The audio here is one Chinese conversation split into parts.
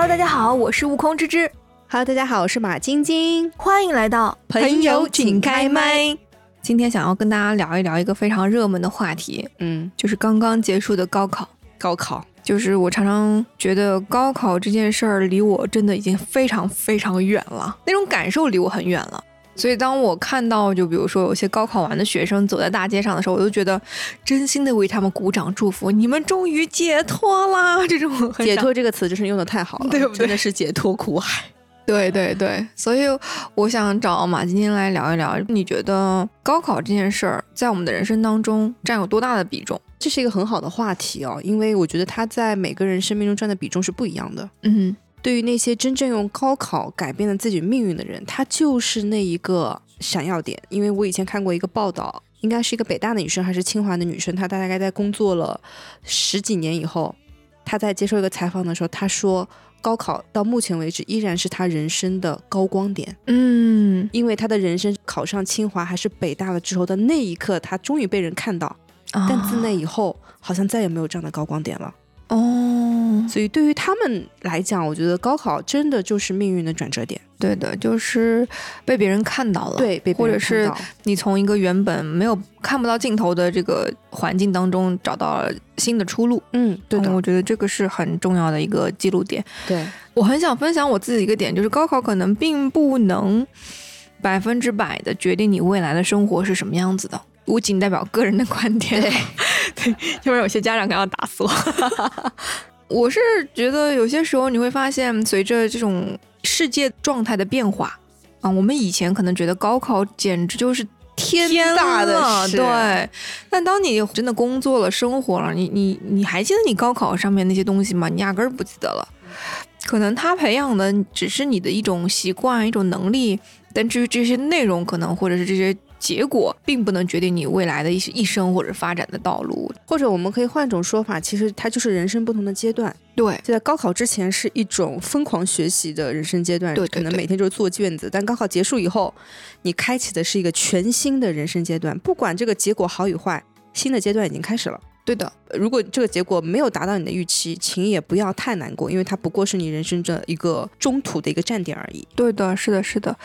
Hello，大家好，我是悟空芝芝。Hello，大家好，我是马晶晶。欢迎来到朋友请开麦。今天想要跟大家聊一聊一个非常热门的话题，嗯，就是刚刚结束的高考。高考就是我常常觉得高考这件事儿离我真的已经非常非常远了，那种感受离我很远了。所以当我看到就比如说有些高考完的学生走在大街上的时候，我就觉得真心的为他们鼓掌祝福，你们终于解脱啦！这种解脱这个词真是用的太好了，对不对？真的是解脱苦海。对对对，所以我想找马晶晶来聊一聊，你觉得高考这件事儿在我们的人生当中占有多大的比重？这是一个很好的话题哦，因为我觉得它在每个人生命中占的比重是不一样的。嗯，对于那些真正用高考改变了自己命运的人，他就是那一个闪耀点。因为我以前看过一个报道，应该是一个北大的女生还是清华的女生，她大概在工作了十几年以后，她在接受一个采访的时候，她说。高考到目前为止依然是他人生的高光点，嗯，因为他的人生考上清华还是北大了之后的那一刻，他终于被人看到，但自那以后好像再也没有这样的高光点了。哦，所以对于他们来讲，我觉得高考真的就是命运的转折点。对的，就是被别人看到了，对，被或者是你从一个原本没有看不到尽头的这个环境当中找到了新的出路。嗯，对的，我觉得这个是很重要的一个记录点。对我很想分享我自己一个点，就是高考可能并不能百分之百的决定你未来的生活是什么样子的。我仅代表个人的观点，对，对，要不然有些家长可能要打死我。我是觉得有些时候你会发现，随着这种世界状态的变化啊，我们以前可能觉得高考简直就是天大的事，对。但当你真的工作了、生活了，你你你还记得你高考上面那些东西吗？你压根儿不记得了。可能他培养的只是你的一种习惯、一种能力，但至于这些内容，可能或者是这些。结果并不能决定你未来的一些一生或者发展的道路，或者我们可以换一种说法，其实它就是人生不同的阶段。对，就在高考之前是一种疯狂学习的人生阶段，对，可能每天就是做卷子。但高考结束以后，你开启的是一个全新的人生阶段，不管这个结果好与坏，新的阶段已经开始了。对的，如果这个结果没有达到你的预期，请也不要太难过，因为它不过是你人生的一个中途的一个站点而已。对的，是的，是的，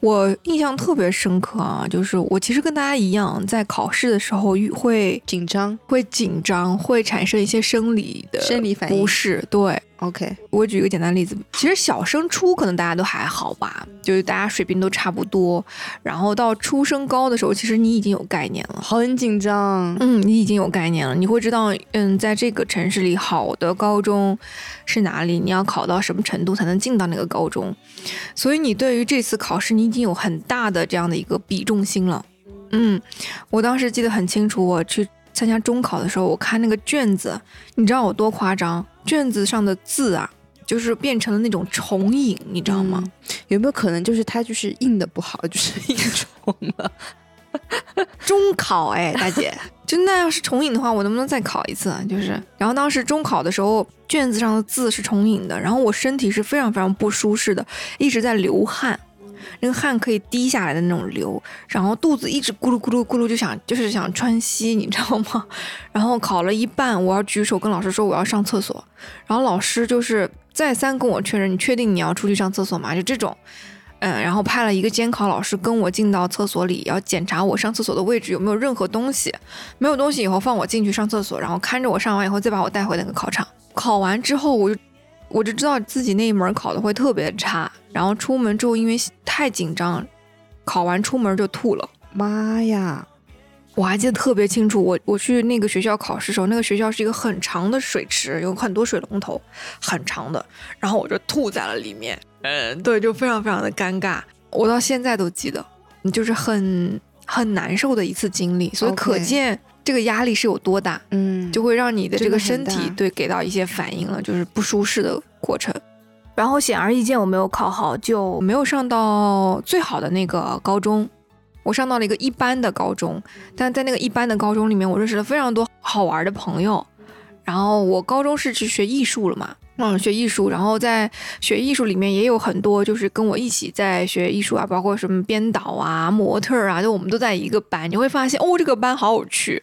我印象特别深刻啊，就是我其实跟大家一样，在考试的时候会紧张，会紧张，会产生一些生理的生理反应不适。对。OK，我举一个简单例子，其实小升初可能大家都还好吧，就是大家水平都差不多。然后到初升高的时候，其实你已经有概念了，很紧张。嗯，你已经有概念了，你会知道，嗯，在这个城市里，好的高中是哪里，你要考到什么程度才能进到那个高中。所以你对于这次考试，你已经有很大的这样的一个比重心了。嗯，我当时记得很清楚，我去参加中考的时候，我看那个卷子，你知道我多夸张？卷子上的字啊，就是变成了那种重影，你知道吗？有没有可能就是它就是印的不好，就是 印重了？中考哎，大姐，就那要是重影的话，我能不能再考一次？就是，然后当时中考的时候，卷子上的字是重影的，然后我身体是非常非常不舒适的，一直在流汗。那个汗可以滴下来的那种流，然后肚子一直咕噜咕噜咕噜就想就是想穿稀，你知道吗？然后考了一半，我要举手跟老师说我要上厕所，然后老师就是再三跟我确认，你确定你要出去上厕所吗？就这种，嗯，然后派了一个监考老师跟我进到厕所里，要检查我上厕所的位置有没有任何东西，没有东西以后放我进去上厕所，然后看着我上完以后再把我带回那个考场。考完之后我就。我就知道自己那一门考的会特别差，然后出门之后因为太紧张，考完出门就吐了。妈呀！我还记得特别清楚，我我去那个学校考试时候，那个学校是一个很长的水池，有很多水龙头，很长的，然后我就吐在了里面。嗯，对，就非常非常的尴尬，我到现在都记得，就是很很难受的一次经历，所以可见。这个压力是有多大？嗯，就会让你的这个身体对给到一些反应了，就是不舒适的过程。然后显而易见，我没有考好，就没有上到最好的那个高中，我上到了一个一般的高中。但在那个一般的高中里面，我认识了非常多好玩的朋友。然后我高中是去学艺术了嘛。嗯，学艺术，然后在学艺术里面也有很多，就是跟我一起在学艺术啊，包括什么编导啊、模特啊，就我们都在一个班。你会发现，哦，这个班好有趣，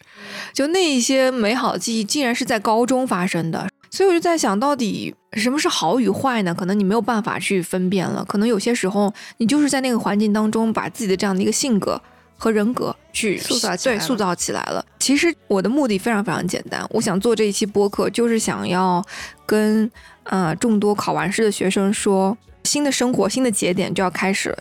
就那一些美好的记忆，竟然是在高中发生的。所以我就在想到底什么是好与坏呢？可能你没有办法去分辨了。可能有些时候，你就是在那个环境当中，把自己的这样的一个性格和人格去塑造起来对塑造起来了。其实我的目的非常非常简单，我想做这一期播客，就是想要跟呃众多考完试的学生说，新的生活、新的节点就要开始了。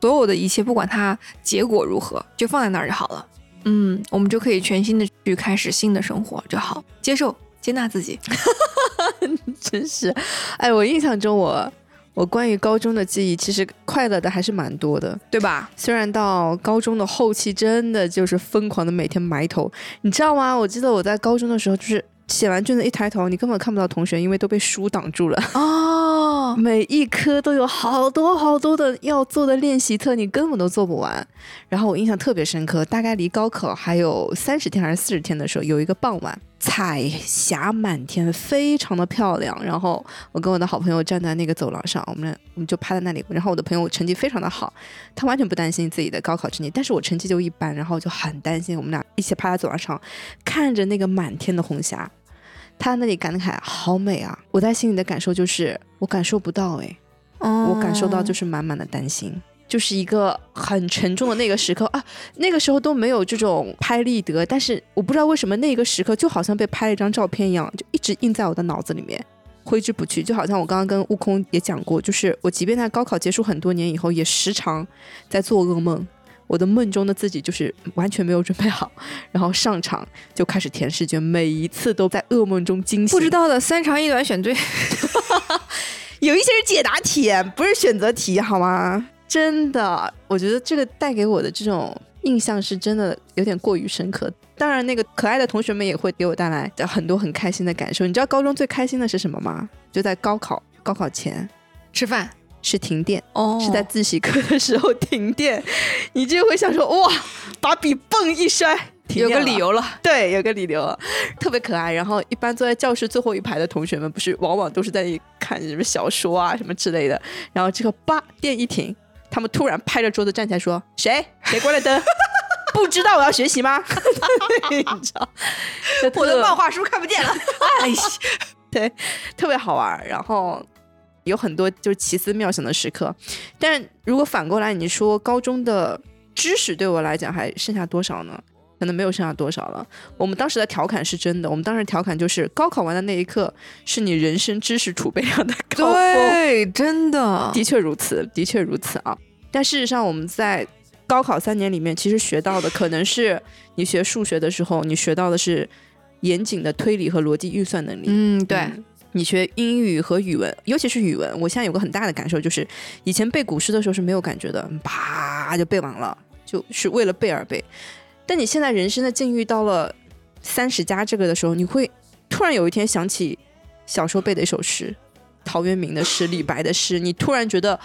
所有的一切，不管它结果如何，就放在那儿就好了。嗯，我们就可以全新的去开始新的生活就好，接受、接纳自己。真是，哎，我印象中我我关于高中的记忆，其实快乐的还是蛮多的。对吧？虽然到高中的后期，真的就是疯狂的每天埋头，你知道吗？我记得我在高中的时候，就是写完卷子一抬头，你根本看不到同学，因为都被书挡住了。哦，每一科都有好多好多的要做的练习册，你根本都做不完。然后我印象特别深刻，大概离高考还有三十天还是四十天的时候，有一个傍晚，彩霞满天，非常的漂亮。然后我跟我的好朋友站在那个走廊上，我们俩我们就趴在那里。然后我的朋友成绩非常的好，他完全不担心自己的高考成绩，但是我成绩就一般，然后就很担心。我们俩一起趴在走廊上，看着那个满天的红霞。他那里感慨好美啊！我在心里的感受就是，我感受不到哎，我感受到就是满满的担心，就是一个很沉重的那个时刻啊。那个时候都没有这种拍立得，但是我不知道为什么那个时刻就好像被拍了一张照片一样，就一直印在我的脑子里面，挥之不去。就好像我刚刚跟悟空也讲过，就是我即便在高考结束很多年以后，也时常在做噩梦。我的梦中的自己就是完全没有准备好，然后上场就开始填试卷，每一次都在噩梦中惊醒。不知道的三长一短选对，有一些是解答题，不是选择题，好吗？真的，我觉得这个带给我的这种印象是真的有点过于深刻。当然，那个可爱的同学们也会给我带来很多很开心的感受。你知道高中最开心的是什么吗？就在高考高考前吃饭是停电，哦是在自习课的时候停电，你就会想说哇，把笔嘣一摔，停有个理由了。对，有个理由，特别可爱。然后一般坐在教室最后一排的同学们，不是往往都是在那里看什么小说啊什么之类的。然后这个叭电一停，他们突然拍着桌子站起来说：“谁谁关了灯？不知道我要学习吗？” 你知道，就特画书看不见了。哎呀，对，特别好玩。然后有很多就是奇思妙想的时刻。但如果反过来，你说高中的知识对我来讲还剩下多少呢？可能没有剩下多少了。我们当时的调侃是真的，我们当时调侃就是高考完的那一刻是你人生知识储备量的高峰。对，真的，的确如此，的确如此啊。但事实上，我们在高考三年里面，其实学到的可能是你学数学的时候，你学到的是严谨的推理和逻辑运算能力。嗯，对，嗯你学英语和语文，尤其是语文，我现在有个很大的感受，就是以前背古诗的时候是没有感觉的，啪就背完了，就是为了背而背。但你现在人生的境遇到了三十加这个的时候，你会突然有一天想起小时候背的一首诗，陶渊明的诗、李白的诗，你突然觉得，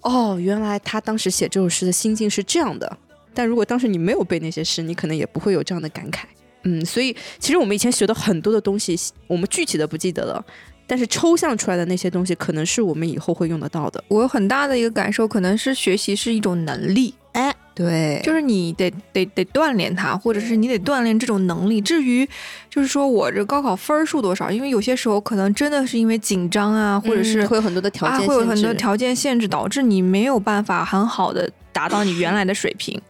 哦，原来他当时写这首诗的心境是这样的。但如果当时你没有背那些诗，你可能也不会有这样的感慨。嗯，所以其实我们以前学的很多的东西，我们具体的不记得了，但是抽象出来的那些东西，可能是我们以后会用得到的。我有很大的一个感受，可能是学习是一种能力，哎，对，就是你得得得锻炼它，或者是你得锻炼这种能力。至于就是说我这高考分数多少，因为有些时候可能真的是因为紧张啊，或者是嗯会有很多的条件啊，限制、会有很多条件限制，导致你没有办法很好的达到你原来的水平。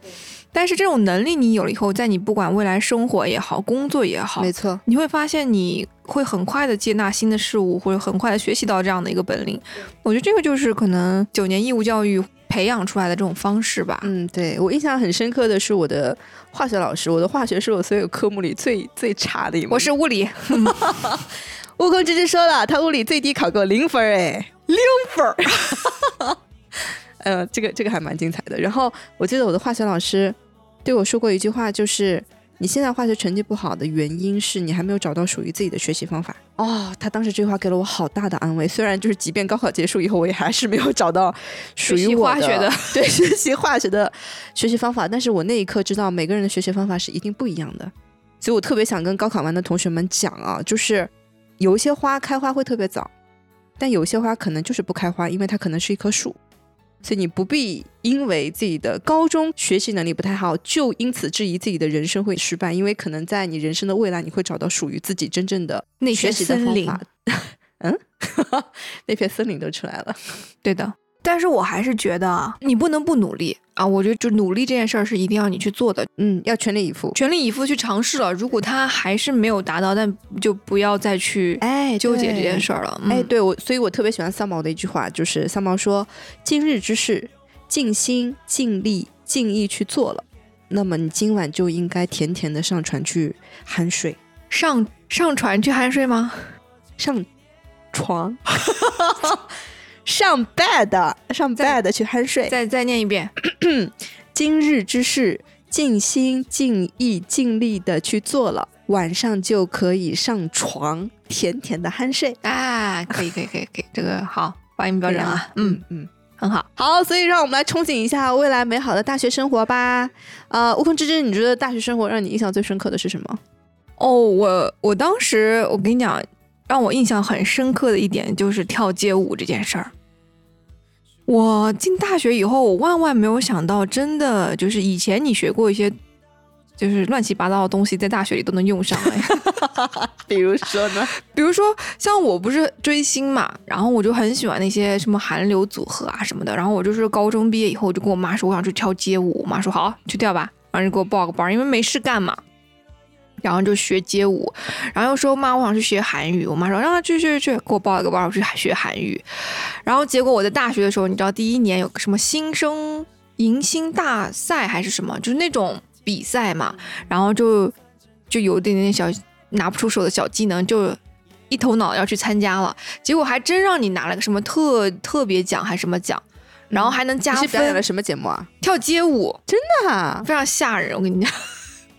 但是这种能力你有了以后，在你不管未来生活也好，工作也好，没错，你会发现你会很快的接纳新的事物，或者很快的学习到这样的一个本领。我觉得这个就是可能九年义务教育培养出来的这种方式吧。嗯，对我印象很深刻的是我的化学老师，我的化学是我所有科目里最最差的一门。我是物理，悟空直接说了，他物理最低考过零分儿哎，零分儿。呃，这个这个还蛮精彩的。然后我记得我的化学老师对我说过一句话，就是你现在化学成绩不好的原因是你还没有找到属于自己的学习方法。哦，他当时这句话给了我好大的安慰。虽然就是即便高考结束以后，我也还是没有找到属于我的对学习化学的学习方法，但是我那一刻知道每个人的学习方法是一定不一样的。所以我特别想跟高考完的同学们讲啊，就是有一些花开花会特别早，但有些花可能就是不开花，因为它可能是一棵树。所以你不必因为自己的高中学习能力不太好，就因此质疑自己的人生会失败，因为可能在你人生的未来，你会找到属于自己真正的内学习的森林方法。那片森林都出来了。对的。但是我还是觉得啊，你不能不努力啊！我觉得就努力这件事儿是一定要你去做的，嗯，要全力以赴。全力以赴去尝试了。如果他还是没有达到，但就不要再去哎纠结这件事儿了。哎，嗯，对我，所以我特别喜欢三毛的一句话，就是三毛说：“今日之事，尽心尽力尽意去做了，那么你今晚就应该甜甜的上船去酣睡，上上船去酣睡吗？上床，上 bed，上 bed 去酣睡。再再念一遍。今日之事，尽心尽意尽力的去做了，晚上就可以上床甜甜的酣睡。啊，可以可以可以可以，这个好，发音标准啊，嗯，嗯。”很好。好，所以让我们来憧憬一下未来美好的大学生活吧。呃，悟空之之，你觉得大学生活让你印象最深刻的是什么？哦，我我当时我跟你讲，让我印象很深刻的一点就是跳街舞这件事儿。我进大学以后，我万万没有想到，真的就是以前你学过一些就是乱七八糟的东西，在大学里都能用上哎。比如说呢？比如说，像我不是追星嘛，然后我就很喜欢那些什么韩流组合啊什么的。然后我就是高中毕业以后，我就跟我妈说我想去跳街舞，我妈说好去跳吧，然后就给我报个班，因为没事干嘛。然后就学街舞，然后又说妈，我想去学韩语。我妈说让她去去去，给我报一个班儿，我去学韩语。然后结果我在大学的时候，你知道第一年有个什么新生迎新大赛还是什么，就是那种比赛嘛，然后就就有一点点小拿不出手的小技能，就一头脑要去参加了。结果还真让你拿了个什么特特别奖还是什么奖，然后还能加你是表演了。什么节目啊？跳街舞啊，非常吓人，我跟你讲，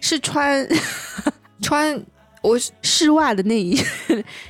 是穿 穿我是室外的那一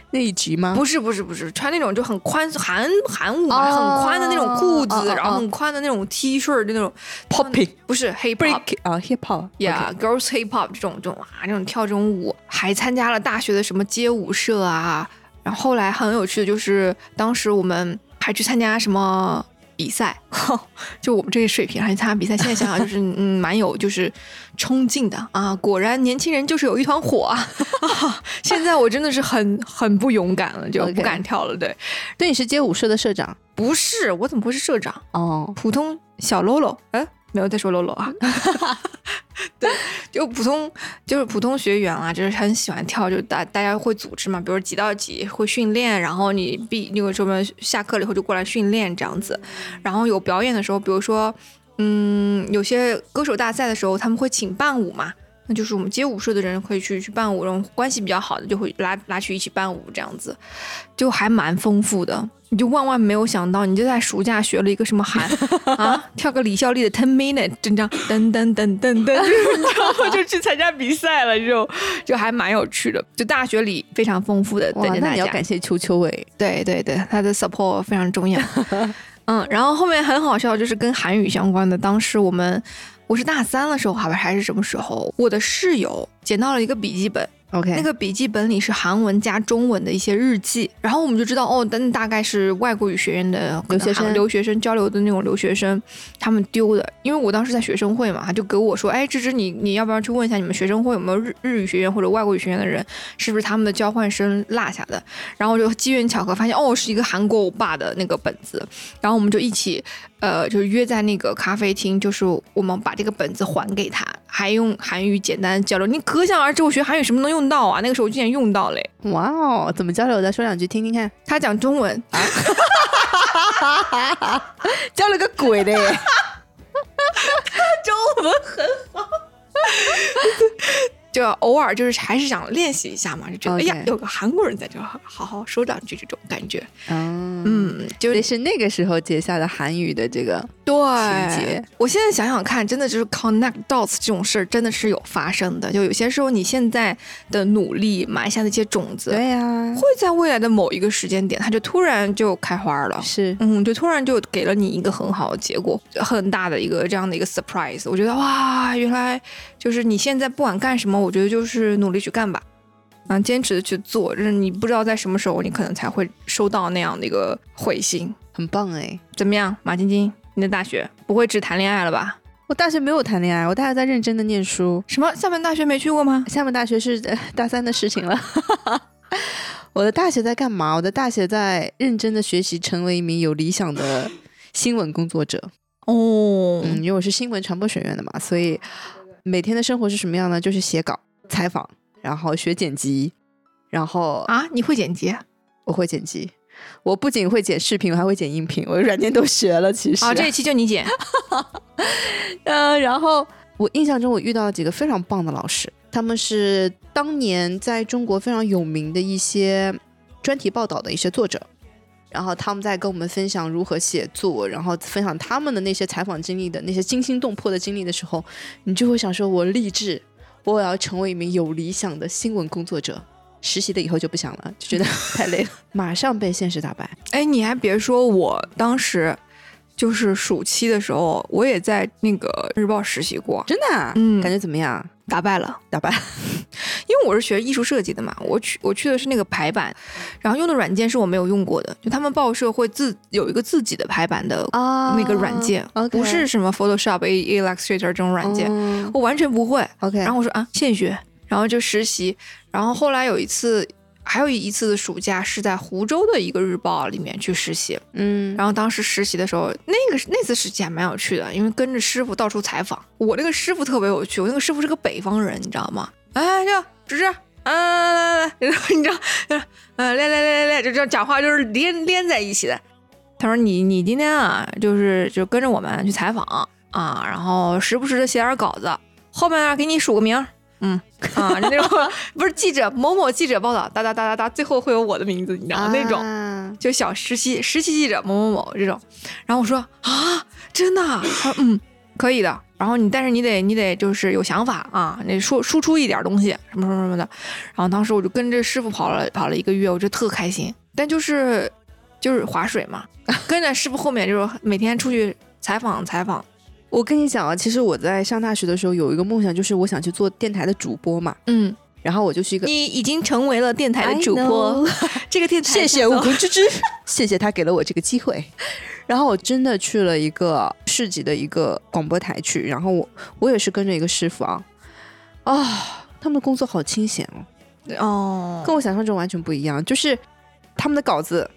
那一集吗？不是不是不是穿那种就很宽韩韩舞嘛，哦很宽的那种裤子，哦哦哦然后很宽的那种 T 恤的那种 Popping 不是 hip hop。break 啊，hip hop。Yeah, girls hip hop 这种这种啊，这种跳这种舞，还参加了大学的什么街舞社啊。然后后来很有趣的就是，当时我们还去参加什么比赛，就我们这个水平还去参加比赛。现在想想就是 嗯，蛮有就是冲劲的啊。果然年轻人就是有一团火啊！啊 现在我真的是很很不勇敢了，就不敢跳了。对，对，你是街舞社的社长不是我怎么会是社长？哦。普通小喽啰，哎，没有在说喽啰啊，对，就普通就是普通学员啊，就是很喜欢跳，就大大家会组织嘛，比如几到几会训练，然后你毕那个什么下课了以后就过来训练这样子，然后有表演的时候，比如说嗯，有些歌手大赛的时候，他们会请伴舞嘛。那就是我们街舞社的人可以去去伴舞，然后关系比较好的就会拉拉去一起伴舞，这样子就还蛮丰富的。你就万万没有想到，你就在暑假学了一个什么韩啊，跳个李孝利的 Ten Minute，真这样噔噔噔噔噔，就是你知道吗？就去参加比赛了，就就还蛮有趣的。就大学里非常丰富的，等哇，那着大家。你要感谢秋秋哎。对对对，他的 support 非常重要。嗯，然后后面很好笑，就是跟韩语相关的。当时我们我是大三的时候，好吧还是什么时候，我的室友捡到了一个笔记本，OK，那个笔记本里是韩文加中文的一些日记，然后我们就知道哦，但大概是外国语学院的留学生留学生交流的那种留学生他们丢的。因为我当时在学生会嘛，他就给我说，哎，芝芝你你要不要去问一下你们学生会有没有日日语学院或者外国语学院的人，是不是他们的交换生落下的？然后我就机缘巧合发现，哦，是一个韩国欧巴的那个本子，然后我们就一起。呃，就是约在那个咖啡厅，就是我们把这个本子还给他，还用韩语简单交流。你可想而知，我学韩语什么能用到啊？那个时候我竟然用到嘞。哇哦，怎么交流的？说两句听听看。他讲中文，啊交了个鬼的耶！中文很好，就偶尔就是还是想练习一下嘛，就觉得哎呀，有个韩国人在这儿，好好说两句这种感觉。嗯，嗯，就是那个时候结下的韩语的这个对。我现在想想看，真的就是 connect dots 这种事儿，真的是有发生的。就有些时候，你现在的努力埋下的一些种子，对呀、会在未来的某一个时间点，它就突然就开花了。是嗯，就突然就给了你一个很好的结果，很大的一个这样的一个 surprise。我觉得哇，原来就是你现在不管干什么，我觉得就是努力去干吧，啊，坚持的去做。就是你不知道在什么时候，你可能才会收到那样的一个回信。很棒哎！怎么样，马晶晶？你的大学不会只谈恋爱了吧？我大学没有谈恋爱，我大学在认真的念书。什么厦门大学没去过吗？厦门大学是呃 大三的事情了。我的大学在干嘛？我的大学在认真的学习，成为一名有理想的新闻工作者。哦，嗯，因为我是新闻传播学院的嘛，所以每天的生活是什么样呢？就是写稿、采访，然后学剪辑，然后啊，你会剪辑？我会剪辑。我不仅会剪视频，我还会剪音频，我软件都学了。其实啊，这一期就你剪。呃，然后我印象中我遇到了几个非常棒的老师，他们是当年在中国非常有名的一些专题报道的一些作者，然后他们在跟我们分享如何写作，然后分享他们的那些采访经历的那些惊心动魄的经历的时候，你就会想说，我励志，我要成为一名有理想的新闻工作者。实习的以后就不想了，就觉得 太累了，马上被现实打败。哎，你还别说，我当时就是暑期的时候，我也在那个日报实习过，真的，啊嗯，感觉怎么样？打败了，打败了。因为我是学艺术设计的嘛，我去我去的是那个排版，然后用的软件是我没有用过的，就他们报社会自有一个自己的排版的那个软件，不是什么 Photoshop、Illustrator 这种软件，我完全不会。OK，然后我说啊，现学。然后就实习，然后后来有一次，还有一次的暑假是在湖州的一个日报里面去实习，嗯，然后当时实习的时候，那个那次实习还蛮有趣的，因为跟着师傅到处采访。我那个师傅特别有趣，我那个师傅是个北方人，你知道吗？哎，这主持，来来来来，你知道，嗯，来来来来来，就这样讲话就是连连在一起的。他说你你今天啊，就是就跟着我们去采访啊，然后时不时的写点稿子，后面啊给你署个名。嗯啊，那种不是记者某某记者报道，哒哒哒哒哒，最后会有我的名字，你知道吗？那种就小实习实习记者某某某这种。然后我说啊，真的？他说嗯，可以的。然后你但是你得你得就是有想法啊，你说输出一点东西什么什么什么的。然后当时我就跟着师傅跑了跑了一个月，我就特开心。但就是就是划水嘛，跟着师傅后面就是每天出去采访采访。我跟你讲啊，其实我在上大学的时候有一个梦想，就是我想去做电台的主播嘛。嗯，然后我就是一个，你已经成为了电台的主播，这个电台谢谢悟空之之，谢谢他给了我这个机会。然后我真的去了一个市级的一个广播台去，然后我我也是跟着一个师傅啊，啊，他们的工作好清闲哦，哦，跟我想象中完全不一样，就是他们的稿子。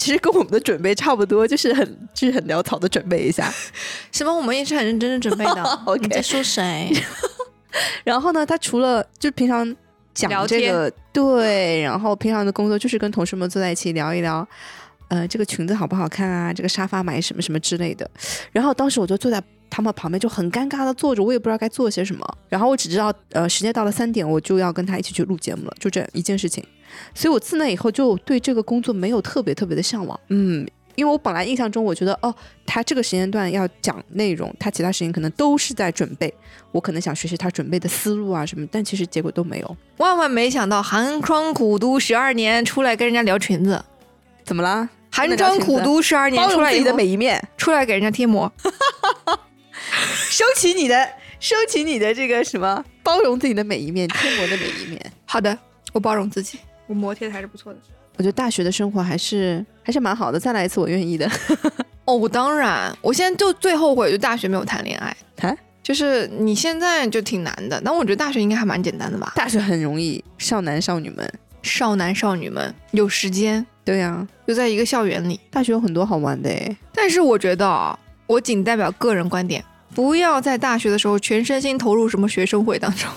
其实跟我们的准备差不多，就是很就是很潦草的准备一下。什么？我们也是很认真的准备的。你在说谁？然后呢？他除了就平常讲这个，对，然后平常的工作就是跟同事们坐在一起聊一聊，呃，这个裙子好不好看啊？这个沙发买什么什么之类的。然后当时我就坐在他们旁边，就很尴尬的坐着，我也不知道该做些什么。然后我只知道，呃，时间到了三点，我就要跟他一起去录节目了，就这一件事情。所以我自那以后就对这个工作没有特别特别的向往，嗯，因为我本来印象中我觉得哦，他这个时间段要讲内容，他其他时间可能都是在准备，我可能想学习他准备的思路啊什么，但其实结果都没有。万万没想到寒窗苦读十二年出来跟人家聊裙子，怎么了？寒窗苦读十二年出来自己的每一面，出来给人家贴膜，收起你的，收起你的这个什么，包容自己的每一面，贴膜的每一面。好的，我包容自己。我磨贴的还是不错的，我觉得大学的生活还是还是蛮好的，再来一次我愿意的。哦，我当然，我现在就最后悔就大学没有谈恋爱。谈就是你现在就挺难的，但我觉得大学应该还蛮简单的吧？大学很容易，少男少女们，少男少女们有时间，对呀，就在一个校园里，大学有很多好玩的诶。但是我觉得啊，我仅代表个人观点，不要在大学的时候全身心投入什么学生会当中，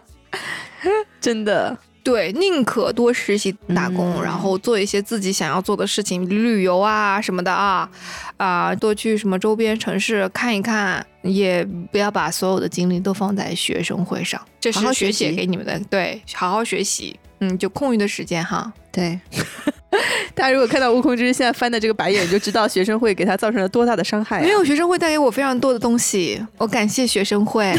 真的。对，宁可多实习打工，然后做一些自己想要做的事情，旅游啊什么的啊，啊，多去什么周边城市看一看，也不要把所有的精力都放在学生会上。这是学姐给你们的，对，好好学习。嗯，就空余的时间哈。对，大家如果看到悟空之现在翻的这个白眼，就知道学生会给他造成了多大的伤害。没有学生会带给我非常多的东西，我感谢学生会。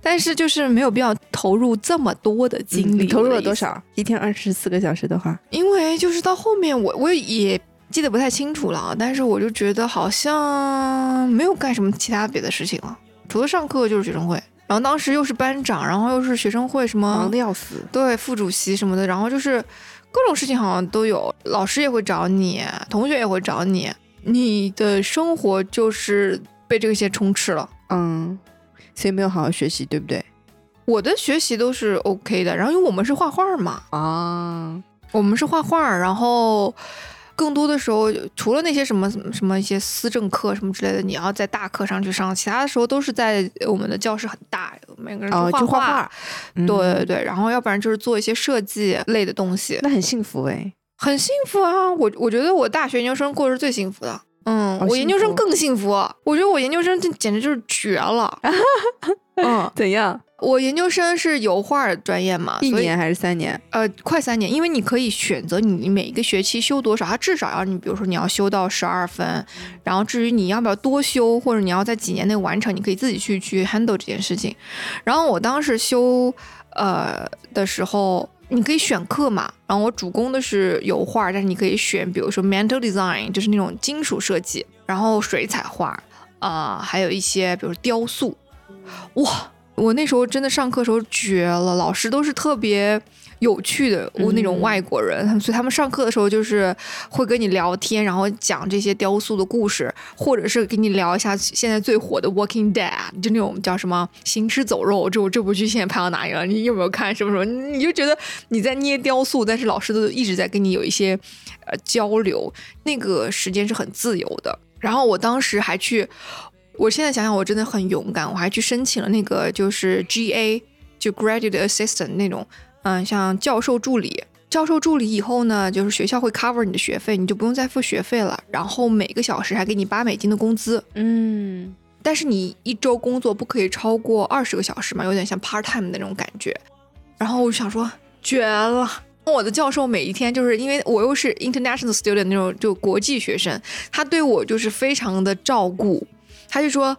但是就是没有必要投入这么多的精力。你投入了多少？一天二十四个小时的话，因为就是到后面我我也记得不太清楚了，但是我就觉得好像没有干什么其他别的事情了，除了上课就是学生会。然后当时又是班长，然后又是学生会什么忙的要死，对副主席什么的，然后就是各种事情好像都有，老师也会找你，同学也会找你，你的生活就是被这些充斥了，嗯。所以没有好好学习，对不对？我的学习都是 OK 的，然后因为我们是画画嘛，啊，我们是画画，然后更多的时候，除了那些什么什么一些思政课什么之类的，你要在大课上去上，其他的时候都是在我们的教室很大，每个人去，画就画画，对对嗯，对，然后要不然就是做一些设计类的东西，那很幸福哎。很幸福啊！我我觉得我大学研究生过得是最幸福的。嗯，我研究生更幸福。我觉得我研究生这简直就是绝了。嗯，怎样？我研究生是油画专业嘛，一年还是三年？呃，快三年，因为你可以选择你每一个学期修多少，它至少要你，比如说你要修到十二分，然后至于你要不要多修，或者你要在几年内完成，你可以自己去去 handle 这件事情。然后我当时修呃的时候，你可以选课嘛，然后我主攻的是油画，但是你可以选，比如说 mental design，就是那种金属设计，然后水彩画，啊、还有一些比如雕塑，哇。我那时候真的上课时候绝了，老师都是特别有趣的，我那种嗯外国人，他们所以他们上课的时候就是会跟你聊天，然后讲这些雕塑的故事，或者是跟你聊一下现在最火的《Walking Dead》，就那种叫什么《行尸走肉》这这部剧现在拍到哪里了？你有没有看？什么什么？你就觉得你在捏雕塑，但是老师都一直在跟你有一些呃交流，那个时间是很自由的。然后我当时还去。我现在想想，我真的很勇敢，我还去申请了那个就是 GA，就 Graduate Assistant 那种，嗯，像教授助理。教授助理以后呢，就是学校会 cover 你的学费，你就不用再付学费了。然后每个小时还给你八美金的工资，嗯，但是你一周工作不可以超过二十个小时嘛，有点像 part time 的那种感觉。然后我就想说，绝了！我的教授每一天就是因为我又是 international student 那种就国际学生，他对我就是非常的照顾。他就说，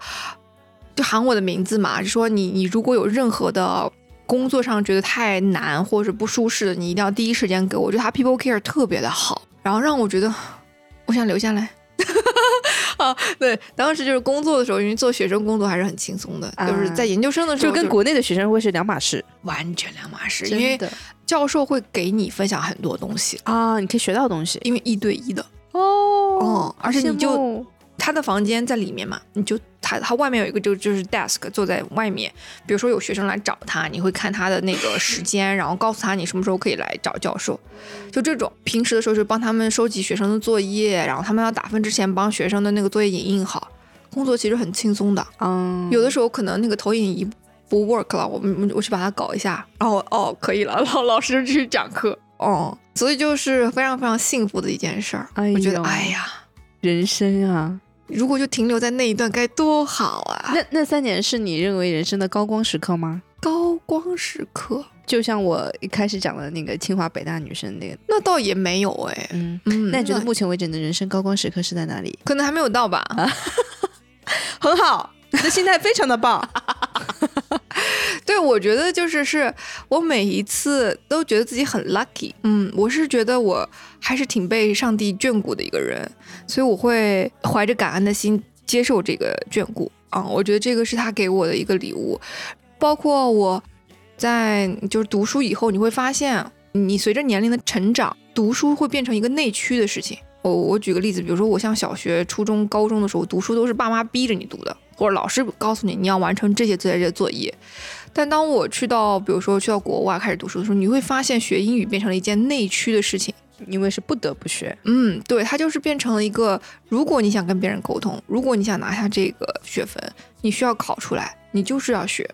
就喊我的名字嘛，就说你你如果有任何的工作上觉得太难或者是不舒适的，你一定要第一时间给我。我觉得他 people care 特别的好，然后让我觉得我想留下来。啊，对，当时就是工作的时候，因为做学生工作还是很轻松的，就是在研究生的时候就跟国内的学生会是两码事，完全两码事，因为教授会给你分享很多东西，啊，你可以学到东西因为一对一的，哦哦而且你就他的房间在里面嘛，你就他他外面有一个就就是 desk 坐在外面，比如说有学生来找他，你会看他的那个时间，然后告诉他你什么时候可以来找教授，就这种。平时的时候就帮他们收集学生的作业，然后他们要打分之前帮学生的那个作业影印好，工作其实很轻松的。嗯，有的时候可能那个投影仪不 work 了，我们我去把它搞一下，然 后哦可以了，老老师继续讲课，哦，所以就是非常非常幸福的一件事儿。哎我觉得呦哎呀，人生啊。如果就停留在那一段该多好啊！那那三年是你认为人生的高光时刻吗？高光时刻，就像我一开始讲的那个清华北大女生那个，那倒也没有哎。嗯，嗯，那你觉得目前为止你的人生高光时刻是在哪里？可能还没有到吧？很好，你的心态非常的棒。对，我觉得就是是我每一次都觉得自己很 lucky。嗯，我是觉得我还是挺被上帝眷顾的一个人，所以我会怀着感恩的心接受这个眷顾啊、我觉得这个是他给我的一个礼物，包括我在就是读书以后，你会发现，你随着年龄的成长，读书会变成一个内驱的事情。我我举个例子，比如说我像小学、初中、高中的时候读书，都是爸妈逼着你读的，或者老师告诉你你要完成这些这些作业。但当我去到，比如说去到国外开始读书的时候，你会发现学英语变成了一件内驱的事情。因为是不得不学，嗯，对，它就是变成了一个，如果你想跟别人沟通，如果你想拿下这个学分，你需要考出来，你就是要学。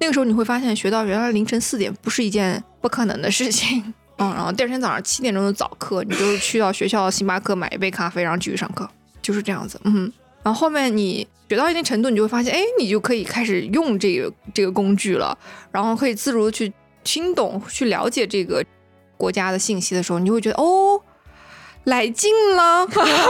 那个时候你会发现，学到原来凌晨四点不是一件不可能的事情。嗯，然后第二天早上七点钟的早课，你就是去到学校星巴克买一杯咖啡，然后继续上课，就是这样子。嗯，然后后面你学到一定程度，你就会发现，哎，你就可以开始用这个这个工具了，然后可以自如的去听懂、去了解这个国家的信息的时候，你就会觉得，哦。来劲了，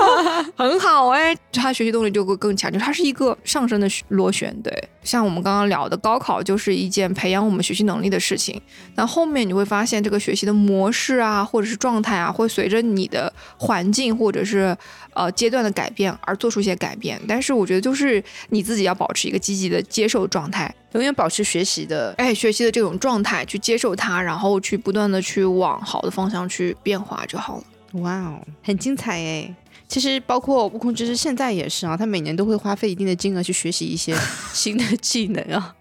很好哎，他学习动力就会更强，就它是一个上升的螺旋。对，像我们刚刚聊的，高考就是一件培养我们学习能力的事情。那后面你会发现，这个学习的模式啊，或者是状态啊，会随着你的环境或者是呃阶段的改变而做出一些改变。但是我觉得，就是你自己要保持一个积极的接受状态，永远保持学习的。哎，学习的这种状态去接受它，然后去不断的去往好的方向去变化就好了。哇哦，很精彩哎！其实包括悟空就是现在也是啊，他每年都会花费一定的金额去学习一些 新的技能啊。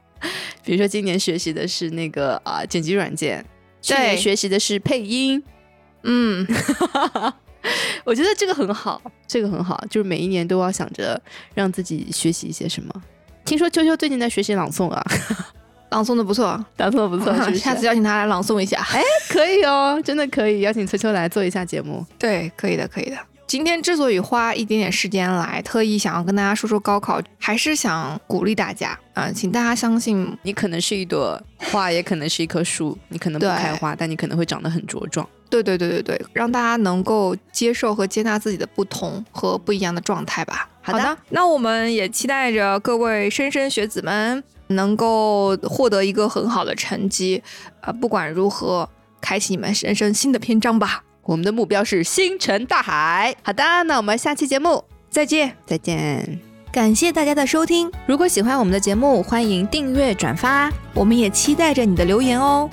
比如说今年学习的是那个啊、剪辑软件，去年学习的是配音，嗯，我觉得这个很好，这个很好，就是每一年都要想着让自己学习一些什么。听说秋秋最近在学习朗诵啊，朗诵的不错，朗诵的不错，下次邀请他来朗诵一下。哎，可以哦，真的可以邀请秋秋来做一下节目。对，可以的，可以的。今天之所以花一点点时间来，特意想要跟大家说说高考，还是想鼓励大家啊、请大家相信，你可能是一朵花，也可能是一棵树，你可能不开花，但你可能会长得很茁壮。对对对对对，让大家能够接受和接纳自己的不同和不一样的状态吧。好的那我们也期待着各位莘莘学子们能够获得一个很好的成绩，呃，不管如何，开启你们人生新的篇章吧。我们的目标是星辰大海。好的，那我们下期节目再见，再见。感谢大家的收听，如果喜欢我们的节目，欢迎订阅、转发。我们也期待着你的留言哦。